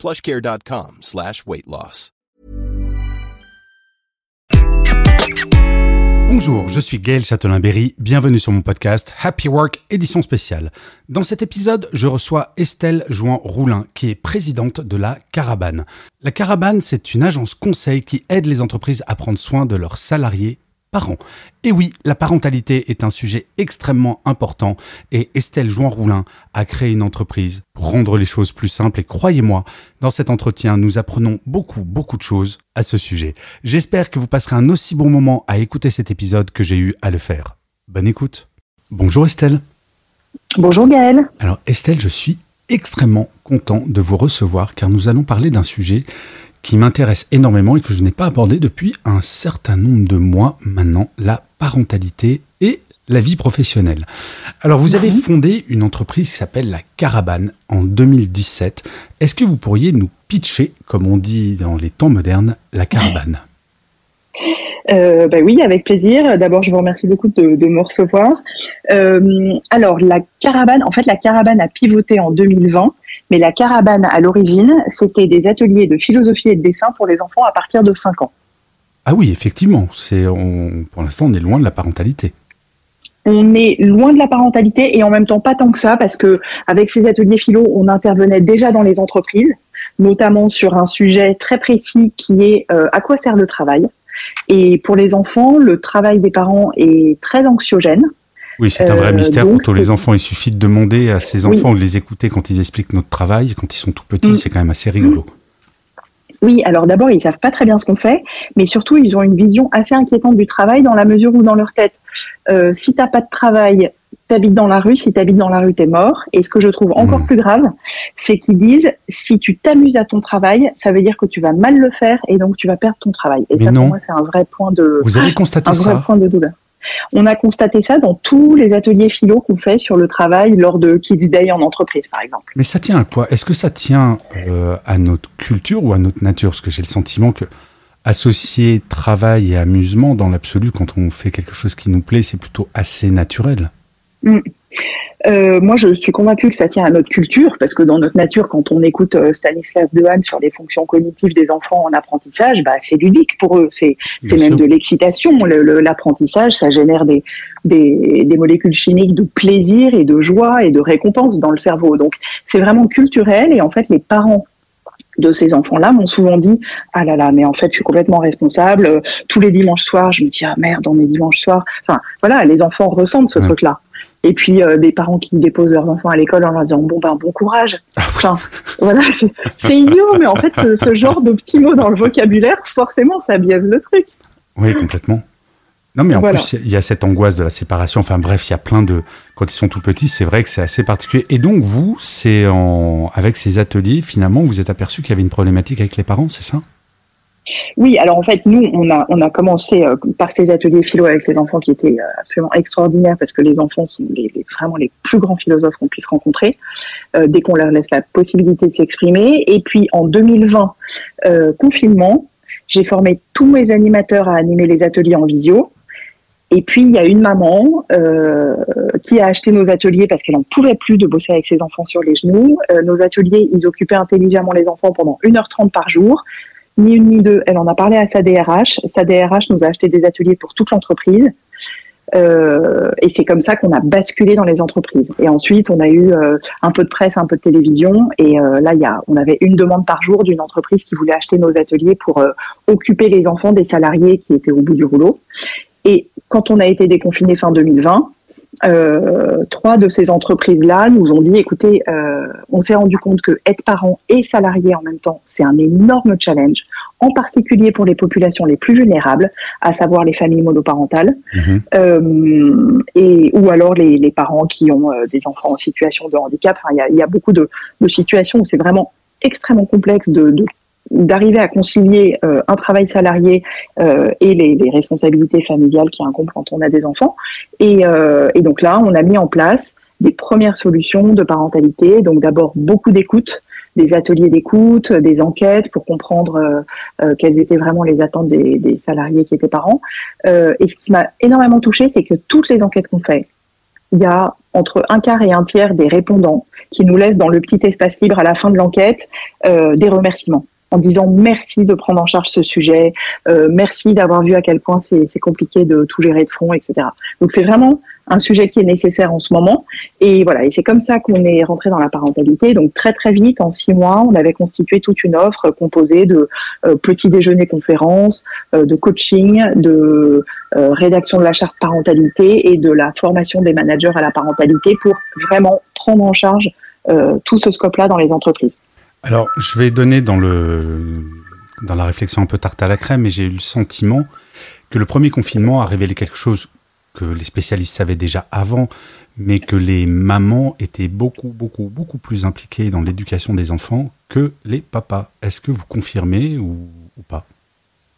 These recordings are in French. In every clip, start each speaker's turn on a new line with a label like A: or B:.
A: plushcare.com slash weight loss.
B: Bonjour, je suis Gaël Châtelain-Berry, bienvenue sur mon podcast Happy Work édition spéciale. Dans cet épisode, je reçois Estelle Jouan-Roulin, qui est présidente de la Caravane. La Caravane, c'est une agence conseil qui aide les entreprises à prendre soin de leurs salariés parents. Et oui, la parentalité est un sujet extrêmement important et Estelle Jouan-Roulin a créé une entreprise pour rendre les choses plus simples et croyez-moi, dans cet entretien, nous apprenons beaucoup, beaucoup de choses à ce sujet. J'espère que vous passerez un aussi bon moment à écouter cet épisode que j'ai eu à le faire. Bonne écoute. Bonjour Estelle.
C: Bonjour Gaël.
B: Alors Estelle, je suis extrêmement content de vous recevoir car nous allons parler d'un sujet qui m'intéresse énormément et que je n'ai pas abordé depuis un certain nombre de mois maintenant, la parentalité et la vie professionnelle. Alors vous avez
C: Mhm.
B: fondé une entreprise qui s'appelle la Caravane en 2017. Est-ce que vous pourriez nous pitcher, comme on dit dans les temps modernes, la Caravane?
C: Euh, bah oui, avec plaisir. D'abord, je vous remercie beaucoup de, de me recevoir. Euh, alors, la caravane, en fait, la caravane a pivoté en 2020, mais la caravane, à l'origine, c'était des ateliers de philosophie et de dessin pour les enfants à partir de 5 ans.
B: Ah oui, effectivement, c'est on- pour l'instant on est loin de la parentalité.
C: On est loin de la parentalité et en même temps pas tant que ça, parce que avec ces ateliers philo, on intervenait déjà dans les entreprises, notamment sur un sujet très précis qui est euh, à quoi sert le travail. Et pour les enfants, le travail des parents est très anxiogène.
B: Oui, c'est un vrai
C: Euh,
B: mystère
C: donc
B: pour tous les enfants. Il suffit de demander à ces
C: Oui.
B: enfants ou de les écouter quand ils expliquent notre travail, quand ils sont tout petits,
C: Mm.
B: c'est quand même assez rigolo.
C: Oui, alors d'abord, ils savent pas très bien ce qu'on fait, mais surtout, ils ont une vision assez inquiétante du travail dans la mesure où, dans leur tête, euh, si t'as pas de travail, t'habites dans la rue, si t'habites dans la rue, t'es mort. Et ce que je trouve encore
B: Mhm.
C: plus grave, c'est qu'ils disent, si tu t'amuses à ton travail, ça veut dire que tu vas mal le faire et donc tu vas perdre ton travail. Et
B: Mais
C: ça,
B: non.
C: pour moi, c'est un vrai point de,
B: Vous avez constaté
C: un vrai
B: ça
C: point de douleur. On a constaté ça dans tous les ateliers philo qu'on fait sur le travail lors de Kids Day en entreprise, par exemple.
B: Mais ça tient à quoi? Est-ce que ça tient euh, à notre culture ou à notre nature? Parce que j'ai le sentiment que associer travail et amusement dans l'absolu, quand on fait quelque chose qui nous plaît, c'est plutôt assez naturel.
C: Euh, moi, je suis convaincue que ça tient à notre culture, parce que dans notre nature, quand on écoute euh, Stanislas Dehaene sur les fonctions cognitives des enfants en apprentissage, bah, c'est ludique pour eux. C'est même de l'excitation. Le- le- L'apprentissage, ça génère des, des, des molécules chimiques de plaisir et de joie et de récompense dans le cerveau. Donc, c'est vraiment culturel. Et en fait, les parents de ces enfants-là m'ont souvent dit ah là là mais en fait je suis complètement responsable Euh, tous les dimanches soirs je me dis ah merde on est dimanche soir enfin voilà les enfants ressentent ce
B: Ouais.
C: truc-là et puis euh, des parents qui déposent leurs enfants à l'école en leur disant bon ben bon courage
B: Ah
C: enfin voilà c'est- c'est idiot mais en fait ce, ce genre de petits mots dans le vocabulaire forcément ça biaise le truc
B: Oui, complètement. Non, mais en
C: Voilà.
B: plus, il y a cette angoisse de la séparation. Enfin bref, il y a plein de... Quand ils sont tout petits, c'est vrai que c'est assez particulier. Et donc, vous, c'est en... avec ces ateliers, finalement, vous êtes aperçu qu'il y avait une problématique avec les parents, c'est ça?
C: Oui, alors en fait, nous, on a, commencé euh, par ces ateliers philo avec les enfants qui étaient euh, absolument extraordinaires parce que les enfants sont les, vraiment les plus grands philosophes qu'on puisse rencontrer euh, dès qu'on leur laisse la possibilité de s'exprimer. Et puis en 2020, euh, confinement, j'ai formé tous mes animateurs à animer les ateliers en visio. Et puis, il y a une maman qui a acheté nos ateliers parce qu'elle n'en pouvait plus de bosser avec ses enfants sur les genoux. Nos ateliers, ils occupaient intelligemment les enfants pendant 1h30 par jour ni une ni deux. Elle en a parlé à sa DRH. Sa DRH nous a acheté des ateliers pour toute l'entreprise. Euh, et c'est comme ça qu'on a basculé dans les entreprises. Et ensuite, on a eu euh, un peu de presse, un peu de télévision. Et euh, là, y a, on avait une demande par jour d'une entreprise qui voulait acheter nos ateliers pour euh, occuper les enfants des salariés qui étaient au bout du rouleau. Et quand on a été déconfiné fin 2020, euh, trois de ces entreprises-là nous ont dit, écoutez, euh, on s'est rendu compte que être parent et salarié en même temps, c'est un énorme challenge, en particulier pour les populations les plus vulnérables, à savoir les familles monoparentales,
B: Mhm.
C: euh, et ou alors les, les parents qui ont des enfants en situation de handicap. Enfin, il y a, il y a beaucoup de, de situations où c'est vraiment extrêmement complexe de, de d'arriver à concilier un travail salarié et les, responsabilités familiales qui incombent quand on a des enfants. Et, et donc là, on a mis en place des premières solutions de parentalité. Donc d'abord beaucoup d'écoute, des ateliers d'écoute, des enquêtes pour comprendre euh, euh, quelles étaient vraiment les attentes des, salariés qui étaient parents. Euh, et ce qui m'a énormément touchée, c'est que toutes les enquêtes qu'on fait, il y a entre un quart et un tiers des répondants qui nous laissent dans le petit espace libre à la fin de l'enquête des remerciements en disant merci de prendre en charge ce sujet, merci d'avoir vu à quel point c'est compliqué de tout gérer de front, etc. Donc c'est vraiment un sujet qui est nécessaire en ce moment. Et voilà, et c'est comme ça qu'on est rentré dans la parentalité. Donc très très vite, en six mois, on avait constitué toute une offre composée de euh, petits déjeuners conférences, euh, de coaching, de euh, rédaction de la charte parentalité et de la formation des managers à la parentalité pour vraiment prendre en charge tout ce scope-là dans les entreprises.
B: Alors, je vais donner dans la réflexion un peu tarte à la crème, mais j'ai eu le sentiment que le premier confinement a révélé quelque chose que les spécialistes savaient déjà avant, mais que les mamans étaient beaucoup, beaucoup, beaucoup plus impliquées dans l'éducation des enfants que les papas. Est-ce que vous confirmez ou, pas?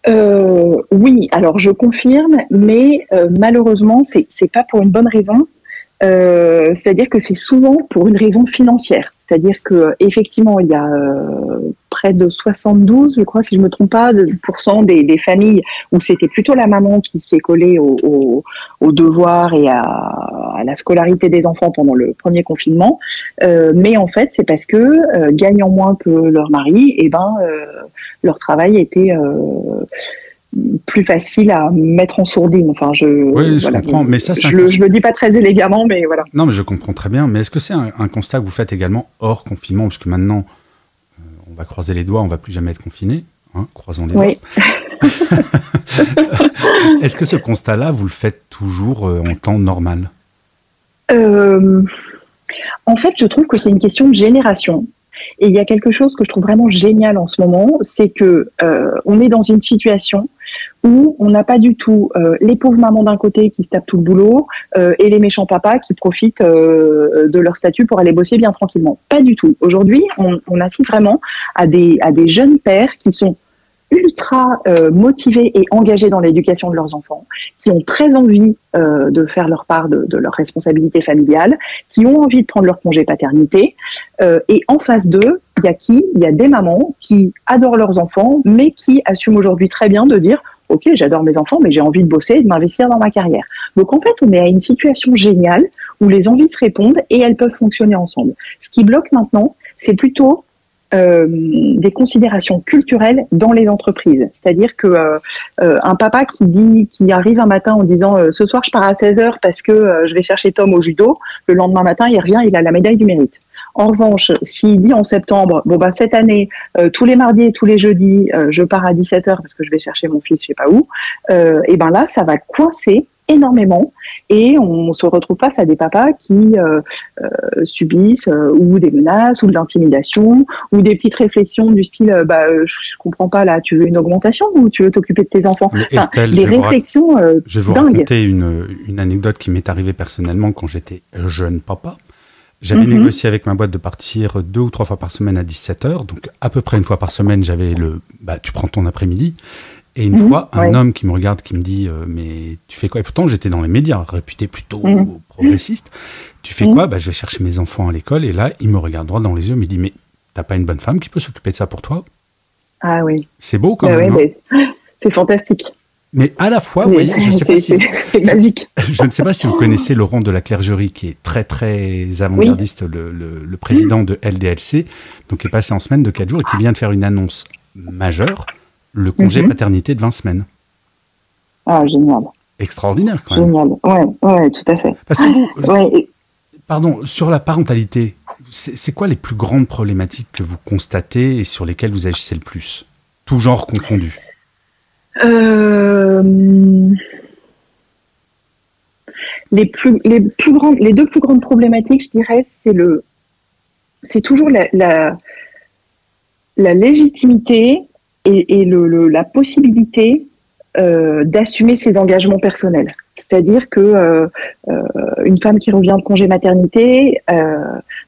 C: Euh, Oui, alors je confirme, mais euh, malheureusement, c'est n'est pas pour une bonne raison. Euh, c'est-à-dire que c'est souvent pour une raison financière. C'est-à-dire que effectivement, il y a euh, près de 72, je crois, si je me trompe pas, de pourcent des, des, familles où c'était plutôt la maman qui s'est collée aux au, au devoirs et à, à, la scolarité des enfants pendant le premier confinement. Euh, mais en fait, c'est parce que euh, gagnant moins que leur mari, et eh ben leur travail était plus facile à mettre en sourdine. Enfin, je,
B: oui, je comprends, mais ça,
C: je, le, je le dis pas très élégamment, mais voilà.
B: Non, mais je comprends très bien. Mais est-ce que c'est un, constat que vous faites également hors confinement, parce que maintenant, euh, on va croiser les doigts, on va plus jamais être confiné, hein, croisons les oui. doigts. est-ce que ce constat-là, vous le faites toujours euh, en temps normal?
C: Euh, En fait, je trouve que c'est une question de génération. Et il y a quelque chose que je trouve vraiment génial en ce moment, c'est que on est dans une situation où on n'a pas du tout euh, les pauvres mamans d'un côté qui se tapent tout le boulot euh, et les méchants papas qui profitent euh, de leur statut pour aller bosser bien tranquillement. Pas du tout. Aujourd'hui, on, assiste vraiment à des jeunes pères qui sont ultra euh, motivés et engagés dans l'éducation de leurs enfants, qui ont très envie euh, de faire leur part de, de leur responsabilité familiale, qui ont envie de prendre leur congé paternité. Euh, et en face d'eux, il y a qui? Il y a des mamans qui adorent leurs enfants, mais qui assument aujourd'hui très bien de dire Ok, j'adore mes enfants, mais j'ai envie de bosser et de m'investir dans ma carrière. Donc en fait, on est à une situation géniale où les envies se répondent et elles peuvent fonctionner ensemble. Ce qui bloque maintenant, c'est plutôt euh, des considérations culturelles dans les entreprises. C'est-à-dire que euh, euh, un papa qui dit, qui arrive un matin en disant ce soir je pars à 16 heures parce que je vais chercher Tom au judo, le lendemain matin il revient, il a la médaille du mérite. En revanche, s'il dit en septembre, bon bah cette année, tous les mardis et tous les jeudis, je pars à 17 heures parce que je vais chercher mon fils, je sais pas où, et ben là, ça va coincer énormément. Et on se retrouve face à des papas qui euh, euh, subissent euh, ou des menaces ou de l'intimidation ou des petites réflexions du style bah je comprends pas là tu veux une augmentation ou tu veux t'occuper de tes enfants.
B: Des réflexions je vais vous raconter une, une anecdote qui m'est arrivée personnellement quand j'étais jeune papa. J'avais mhm. négocié avec ma boîte de partir deux ou trois fois par semaine à 17h, donc à peu près une fois par semaine, j'avais le bah, tu prends ton après-midi. Et une mhm. fois, un homme qui me regarde, qui me dit euh, Mais tu fais quoi? Et pourtant, j'étais dans les médias, réputé plutôt mhm. progressiste. Tu fais mhm. quoi? Bah, Je vais chercher mes enfants à l'école. Et là, il me regarde droit dans les yeux, me dit Mais t'as pas une bonne femme qui peut s'occuper de ça pour toi?
C: Ah oui.
B: C'est beau quand bah même.
C: Hein c'est fantastique.
B: Mais à la fois, vous voyez, je, sais pas si,
C: magique.
B: je ne sais pas si vous connaissez Laurent de la Clergerie, qui est très très avant-gardiste, le, le, président de LDLC, donc qui est passé en semaine de 4 jours et qui vient de faire une annonce majeure le congé mhm. paternité de 20 semaines.
C: Ah, génial.
B: Extraordinaire, quand même.
C: Génial, ouais, ouais, tout à fait.
B: Parce que vous, pardon, sur la parentalité, c'est quoi les plus grandes problématiques que vous constatez et sur lesquelles vous agissez le plus? Tout genre confondu
C: euh, les, plus, les, plus grandes, les deux plus grandes problématiques, je dirais, c'est le, c'est toujours la, la, la légitimité et, et le, la possibilité euh, d'assumer ses engagements personnels. C'est-à-dire que euh, euh, une femme qui revient de congé maternité, euh,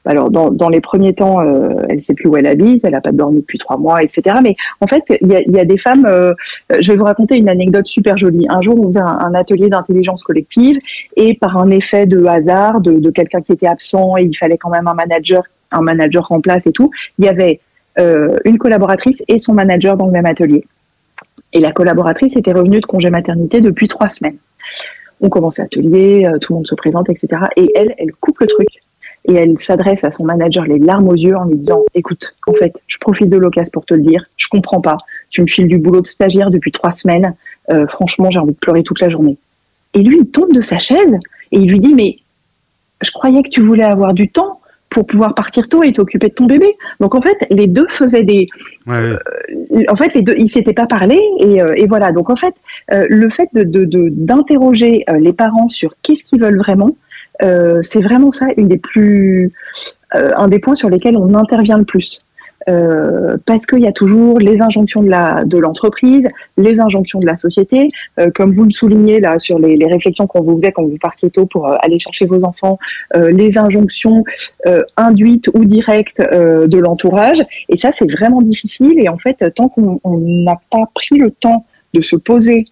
C: alors dans, dans, les premiers temps, elle ne sait plus où elle habite, elle n'a pas dormi depuis trois mois, etc. Mais en fait, il y a, y a, des femmes. je vais vous raconter une anecdote super jolie. Un jour, on faisait un, un atelier d'intelligence collective et par un effet de hasard, de, de quelqu'un qui était absent et il fallait quand même un manager, un manager remplace et tout, il y avait une collaboratrice et son manager dans le même atelier. Et la collaboratrice était revenue de congé maternité depuis trois semaines. On commence l'atelier, euh, tout le monde se présente, etc. Et elle, elle coupe le truc. Et elle s'adresse à son manager les larmes aux yeux en lui disant écoute en fait je profite de l'occasion pour te le dire je comprends pas. Tu me files du boulot de stagiaire depuis trois semaines. Euh, franchement j'ai envie de pleurer toute la journée. Et lui il tombe de sa chaise et il lui dit mais je croyais que tu voulais avoir du temps pour pouvoir partir tôt et t'occuper de ton bébé. Donc en fait, les deux faisaient des. Euh, en fait, les deux, ils s'étaient pas parlé et, euh, et, voilà. Donc en fait, euh, le fait de d'interroger de, les parents sur qu'est-ce qu'ils veulent vraiment, c'est vraiment ça une des plus un des points sur lesquels on intervient le plus. Euh, parce qu'il y a toujours les injonctions de la de l'entreprise, les injonctions de la société, euh, comme vous le soulignez là sur les, les réflexions qu'on vous faisait quand vous partiez tôt pour euh, aller chercher vos enfants, euh, les injonctions induites ou directes de l'entourage, et ça c'est vraiment difficile. Et en fait, tant qu'on n'a pas pris le temps de se poser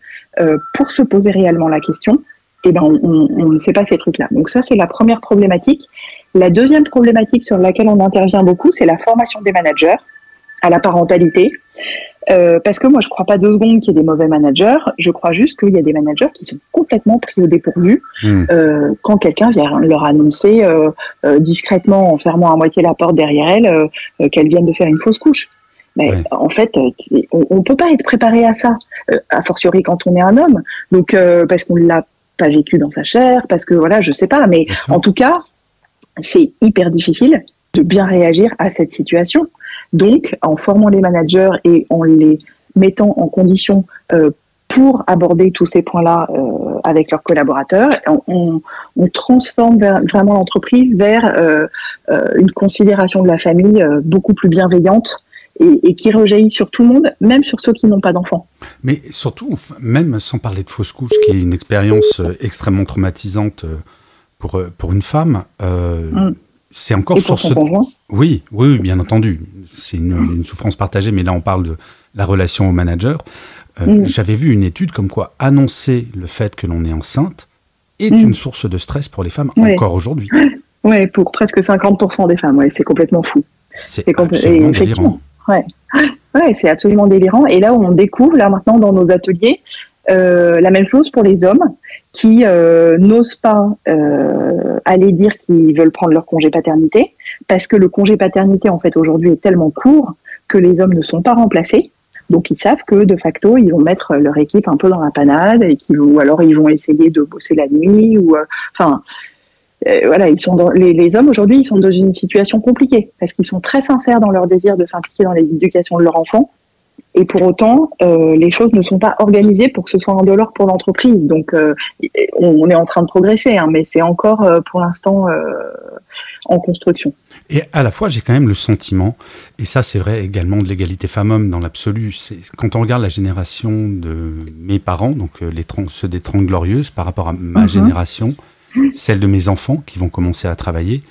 C: pour se poser réellement la question, eh ben on ne sait pas ces trucs-là. Donc ça c'est la première problématique. La deuxième problématique sur laquelle on intervient beaucoup, c'est la formation des managers à la parentalité. Euh, parce que moi, je ne crois pas deux secondes qu'il y ait des mauvais managers. Je crois juste qu'il y a des managers qui sont complètement pris au dépourvu hmm. euh, quand quelqu'un vient leur annoncer euh, discrètement, en fermant à moitié la porte derrière elle, qu'elle vient de faire une fausse couche. Mais en fait, on, ne peut pas être préparé à ça, a fortiori quand on est un homme. Donc, parce qu'on l'a pas vécu dans sa chair, parce que voilà, je sais pas. Mais en tout cas, c'est hyper difficile de bien réagir à cette situation. Donc, en formant les managers et en les mettant en condition euh, pour aborder tous ces points-là euh, avec leurs collaborateurs, on, transforme vraiment l'entreprise vers euh, une considération de la famille beaucoup plus bienveillante et, et, qui rejaillit sur tout le monde, même sur ceux qui n'ont pas d'enfants.
B: Mais surtout, même sans parler de fausse couche, qui est une expérience extrêmement traumatisante pour, euh, pour une femme, euh, mm. c'est encore
C: Et pour son
B: ce...
C: conjoint?
B: Oui, oui, bien entendu. C'est une, mm. une, souffrance partagée, mais là, on parle de la relation au manager. Euh, mm. J'avais vu une étude comme quoi annoncer le fait que l'on est enceinte est une source de stress pour les femmes encore aujourd'hui.
C: Oui, pour presque 50% des femmes, ouais, c'est complètement fou.
B: C'est absolument délirant.
C: Ouais. Ouais, c'est absolument délirant. Et là, on découvre, là maintenant, dans nos ateliers, euh, la même chose pour les hommes qui euh, n'osent pas euh, aller dire qu'ils veulent prendre leur congé paternité, parce que le congé paternité, en fait, aujourd'hui est tellement court que les hommes ne sont pas remplacés. Donc ils savent que de facto, ils vont mettre leur équipe un peu dans la panade, et qu'ils ou alors ils vont essayer de bosser la nuit, ou enfin. Voilà, ils sont les, les hommes aujourd'hui, ils sont dans une situation compliquée parce qu'ils sont très sincères dans leur désir de s'impliquer dans l'éducation de leur enfant, et pour autant, euh, les choses ne sont pas organisées pour que ce soit indolore pour l'entreprise. Donc, euh, on, est en train de progresser, hein, mais c'est encore euh, pour l'instant en construction.
B: Et à la fois, j'ai quand même le sentiment, et ça c'est vrai également de l'égalité femmes-hommes dans l'absolu, c'est quand on regarde la génération de mes parents, donc les ceux des Trente Glorieuses, par rapport à ma mm -hmm. génération, celle de mes enfants qui vont commencer à travailler,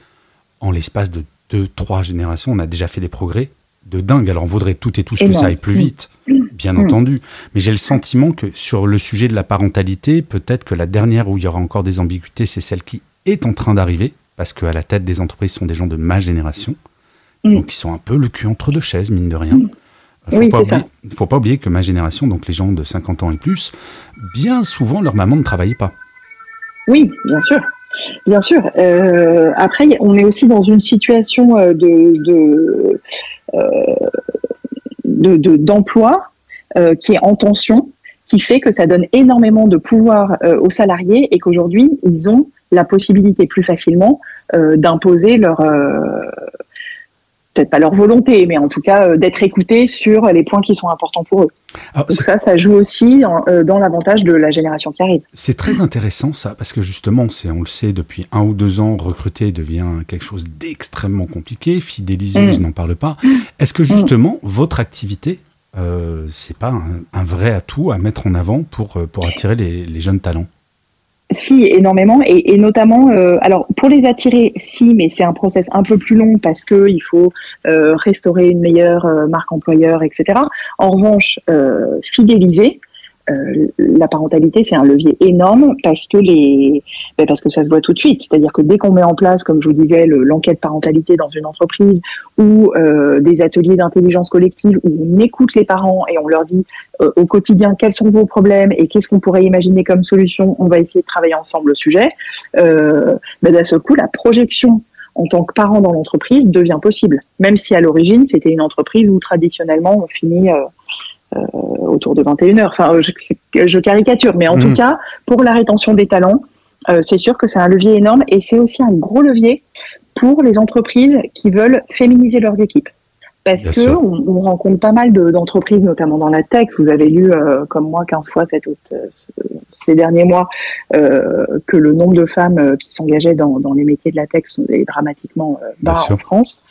B: en l'espace de deux, trois générations, on a déjà fait des progrès de dingue. Alors on voudrait tout et tous que ça aille plus vite, bien mmh. entendu. Mais j'ai le sentiment que sur le sujet de la parentalité, peut-être que la dernière où il y aura encore des ambiguïtés, c'est celle qui est en train d'arriver, parce qu'à la tête des entreprises sont des gens de ma génération, mmh. donc ils sont un peu le cul entre deux chaises, mine de rien. Il
C: oui,
B: ne faut pas oublier que ma génération, donc les gens de 50 ans et plus, bien souvent leur maman ne travaillait pas.
C: Oui, bien sûr. Bien sûr. Euh, après, on est aussi dans une situation euh, de, de d'emploi de, de, euh, qui est en tension, qui fait que ça donne énormément de pouvoir euh, aux salariés et qu'aujourd'hui, ils ont la possibilité plus facilement euh, d'imposer leur peut-être pas leur volonté, mais en tout cas euh, d'être écoutés sur les points qui sont importants pour eux. Alors, Donc ça, ça joue aussi en, euh, dans l'avantage de la génération qui arrive.
B: C'est très intéressant ça, parce que justement, c'est, on le sait, depuis un ou deux ans, recruter devient quelque chose d'extrêmement compliqué, fidéliser, mmh. je n'en parle pas. Est-ce que justement, mmh. votre activité, euh, c'est pas un, un, vrai atout à mettre en avant pour, euh, pour attirer les, les jeunes talents?
C: Si, énormément, et, notamment, euh, alors pour les attirer, si, mais c'est un process un peu plus long parce que il faut euh, restaurer une meilleure euh, marque employeur, etc. En revanche, fidéliser, euh, la parentalité, c'est un levier énorme parce que les, ben, parce que ça se voit tout de suite. C'est-à-dire que dès qu'on met en place, comme je vous disais, l'enquête parentalité dans une entreprise ou euh, des ateliers d'intelligence collective où on écoute les parents et on leur dit euh, au quotidien quels sont vos problèmes et qu'est-ce qu'on pourrait imaginer comme solution, on va essayer de travailler ensemble le sujet. Ben, d'un seul coup, la projection en tant que parent dans l'entreprise devient possible, même si à l'origine c'était une entreprise où traditionnellement on finit autour de 21 heures. Enfin, je, caricature, mais en tout mm. cas, pour la rétention des talents, euh, c'est sûr que c'est un levier énorme et c'est aussi un gros levier pour les entreprises qui veulent féminiser leurs équipes. Parce que on, rencontre pas mal d'entreprises, notamment dans la tech. Vous avez lu, euh, comme moi, 15 fois cette, ces derniers mois, que le nombre de femmes qui s'engageaient dans, les métiers de la tech est dramatiquement bas en France.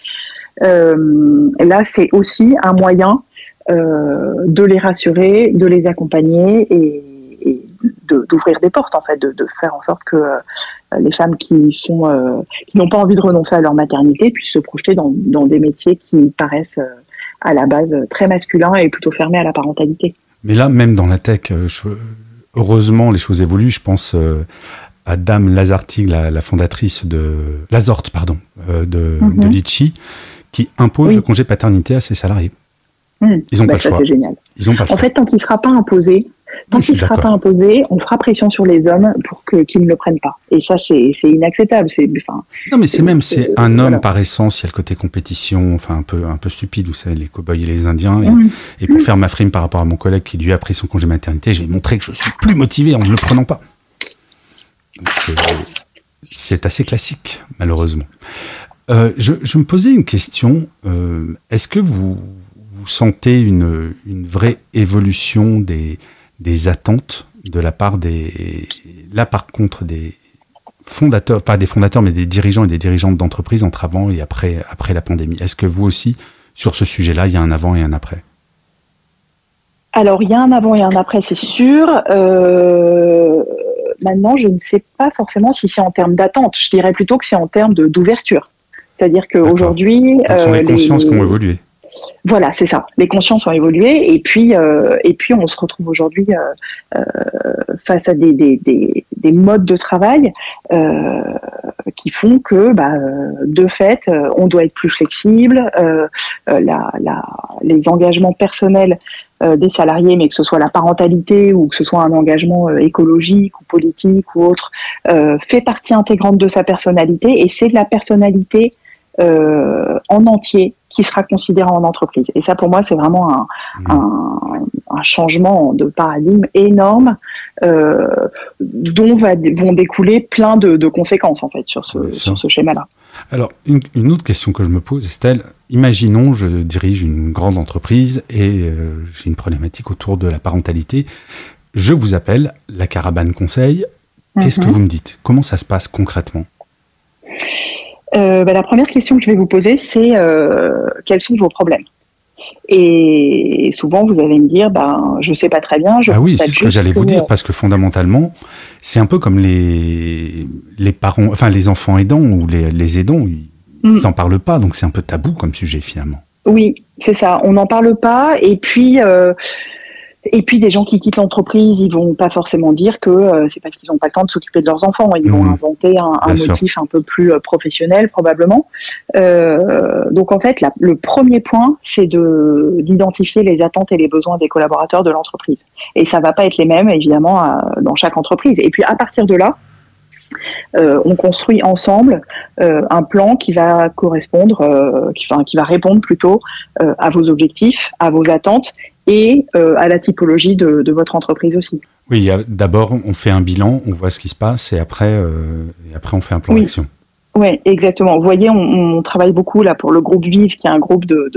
C: là, c'est aussi un moyen euh, de les rassurer, de les accompagner et, d'ouvrir des portes en fait, de, faire en sorte que euh, les femmes qui sont euh, qui n'ont pas envie de renoncer à leur maternité puissent se projeter dans, des métiers qui paraissent à la base très masculins et plutôt fermés à la parentalité.
B: Mais là, même dans la tech, heureusement, les choses évoluent. Je pense à Dame Lazartig, la, fondatrice de Lazorte, pardon, de, de mhm. Litchi, qui impose le congé paternité à ses salariés.
C: Ils bah, pas le choix. C'est génial.
B: Ils ont pas
C: en fait, tant qu'il ne sera pas imposé, tant qu'il sera pas imposé, on fera pression sur les hommes pour qu'ils ne le prennent pas. Et ça, c'est inacceptable. Enfin,
B: non, mais c'est même c'est un homme par essence. Il y a le côté compétition, enfin un peu un peu stupide. Vous savez, les cow-boys et les Indiens. Et, hmm. pour hmm. faire ma frime par rapport à mon collègue qui lui a pris son congé maternité, j'ai montré que je suis plus motivé en ne le prenant pas. C'est assez classique, malheureusement. Euh, je, je, me posais une question. Euh, Est-ce que vous vous sentez une, une vraie évolution des, des, attentes de la part des. Là, par contre, des fondateurs, pas des fondateurs, mais des dirigeants et des dirigeantes d'entreprise entre avant et après, après la pandémie. Est-ce que vous aussi, sur ce sujet-là, il y a un avant et un après?
C: Alors, il y a un avant et un après, c'est sûr. Euh, maintenant, je ne sais pas forcément si c'est en termes d'attente. Je dirais plutôt que c'est en termes d'ouverture. C'est-à-dire qu'aujourd'hui.
B: Ce sont les consciences qui ont évolué?
C: Voilà, c'est ça. Les consciences ont évolué et puis euh, on se retrouve aujourd'hui euh, euh, face à des, des, des, modes de travail qui font que bah, de fait on doit être plus flexible. Les engagements personnels des salariés, mais que ce soit la parentalité ou que ce soit un engagement écologique ou politique ou autre, fait partie intégrante de sa personnalité et c'est de la personnalité euh, en entier qui sera considéré en entreprise. Et ça, pour moi, c'est vraiment un, mmh. un, changement de paradigme énorme euh, dont va, vont découler plein de, de, conséquences en fait sur ce, sur ce schéma-là.
B: Alors, une, une, autre question que je me pose, Estelle, imaginons, je dirige une grande entreprise et euh, j'ai une problématique autour de la parentalité. Je vous appelle, la Caravane Conseil. Qu'est-ce que mmh. vous me dites? Comment ça se passe concrètement?
C: Euh, bah, La première question que je vais vous poser, c'est euh, quels sont vos problèmes? Et souvent, vous allez me dire, ben, je sais pas très bien. Je
B: ah oui, c'est ce que j'allais vous dire, parce que fondamentalement, c'est un peu comme les, les parents, enfin les enfants aidants ou les, les aidants, ils n'en mm. parlent pas, donc c'est un peu tabou comme sujet finalement.
C: Oui, c'est ça. On n'en parle pas, et puis euh, et puis des gens qui quittent l'entreprise, ils vont pas forcément dire que euh, c'est parce qu'ils n'ont pas le temps de s'occuper de leurs enfants. Ils vont mmh. inventer un, un motif un peu plus euh, professionnel probablement. Euh, donc en fait, la, le premier point, c'est de d'identifier les attentes et les besoins des collaborateurs de l'entreprise. Et ça va pas être les mêmes évidemment dans chaque entreprise. Et puis à partir de là, euh, on construit ensemble euh, un plan qui va correspondre, euh, qui, enfin, qui va répondre plutôt à vos objectifs, à vos attentes et euh, à la typologie de, votre entreprise aussi.
B: Oui, d'abord on fait un bilan, on voit ce qui se passe et après, euh, et après on fait un plan d'action.
C: Oui, exactement. Vous voyez, on, travaille beaucoup là pour le groupe Vive, qui est un groupe de,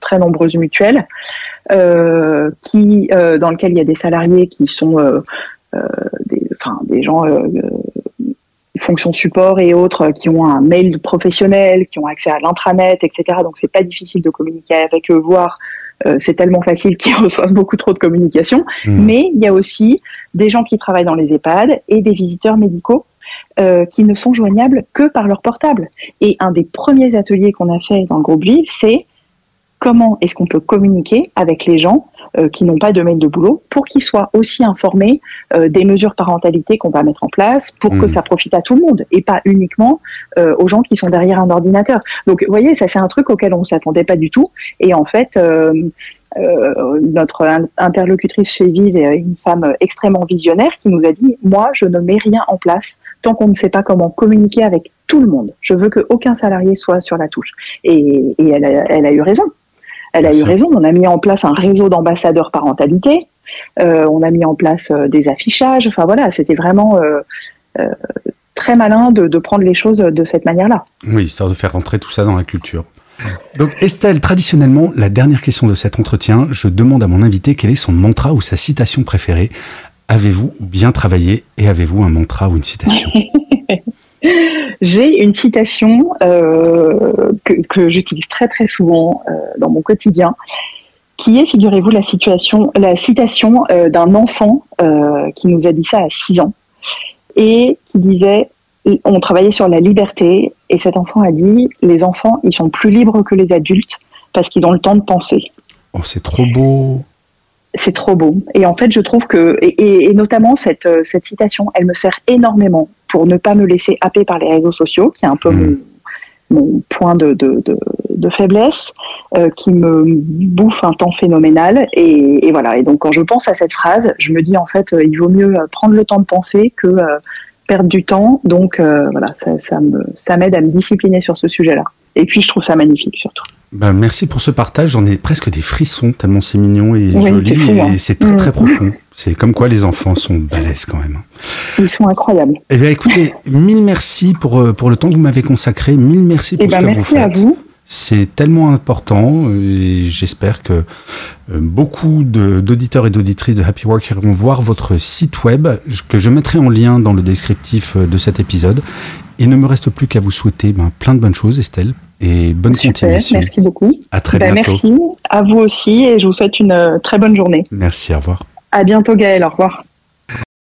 C: très nombreuses mutuelles, euh, qui, dans lequel il y a des salariés qui sont des, enfin, des gens fonctions support et autres qui ont un mail professionnel, qui ont accès à l'intranet, etc. Donc c'est pas difficile de communiquer avec eux, voire c'est tellement facile qu'ils reçoivent beaucoup trop de communication.
B: Mmh.
C: Mais il y a aussi des gens qui travaillent dans les EHPAD et des visiteurs médicaux euh, qui ne sont joignables que par leur portable. Et un des premiers ateliers qu'on a fait dans le groupe Vive, c'est comment est-ce qu'on peut communiquer avec les gens euh, qui n'ont pas de mail de boulot pour qu'ils soient aussi informés euh, des mesures parentalité qu'on va mettre en place pour que
B: Mhm.
C: ça profite à tout le monde et pas uniquement euh, aux gens qui sont derrière un ordinateur. Donc, vous voyez, ça c'est un truc auquel on s'attendait pas du tout. Et en fait, euh, euh, notre in- interlocutrice chez Vive est une femme extrêmement visionnaire qui nous a dit moi je ne mets rien en place tant qu'on ne sait pas comment communiquer avec tout le monde. Je veux qu'aucun salarié soit sur la touche. Et, et elle, a, elle a eu raison. Elle a eu raison. On a mis en place un réseau d'ambassadeurs parentalité. Euh, on a mis en place euh, des affichages. Enfin voilà, c'était vraiment euh, euh, très malin de, de prendre les choses de cette manière-là.
B: Oui, histoire de faire rentrer tout ça dans la culture. Donc Estelle, traditionnellement, la dernière question de cet entretien, je demande à mon invité quel est son mantra ou sa citation préférée. Avez-vous bien travaillé et avez-vous un mantra ou une citation?
C: J'ai une citation euh, que, que j'utilise très très souvent euh, dans mon quotidien, qui est, figurez-vous, la, situation, la citation euh, d'un enfant euh, qui nous a dit ça à 6 ans et qui disait, on travaillait sur la liberté et cet enfant a dit, les enfants, ils sont plus libres que les adultes parce qu'ils ont le temps de penser.
B: Oh, c'est trop beau.
C: C'est trop beau. Et en fait, je trouve que, et, et- et notamment cette, cette citation, elle me sert énormément pour ne pas me laisser happer par les réseaux sociaux, qui est un peu
B: Mhm.
C: Mon, point de, de, faiblesse, euh, qui me bouffe un temps phénoménal. Et, voilà. Et donc, quand je pense à cette phrase, je me dis en fait, euh, il vaut mieux euh, prendre le temps de penser que perdre du temps. Donc, voilà, ça, ça m'aide à me discipliner sur ce sujet-là. Et puis, je trouve ça magnifique surtout.
B: Ben, merci pour ce partage. J'en ai presque des frissons tellement c'est mignon et
C: Oui,
B: joli
C: fou, hein.
B: et c'est très très
C: Mm.
B: profond. C'est comme quoi les enfants sont balèzes quand même.
C: Ils sont incroyables.
B: Eh bien, écoutez, mille merci pour, euh, pour le temps que vous m'avez consacré. Mille merci pour ce
C: ben,
B: que
C: merci
B: vous
C: à
B: faites.
C: vous.
B: C'est tellement important et j'espère que euh, beaucoup d'auditeurs et d'auditrices de Happy Work vont voir votre site web que je mettrai en lien dans le descriptif euh, de cet épisode. Il ne me reste plus qu'à vous souhaiter ben, plein de bonnes choses, Estelle, et bonne
C: Super,
B: continuation.
C: merci beaucoup.
B: À très
C: Ben,
B: bientôt.
C: merci à vous aussi et je vous souhaite une euh, très bonne journée.
B: Merci, au revoir.
C: À bientôt Gaël, au revoir.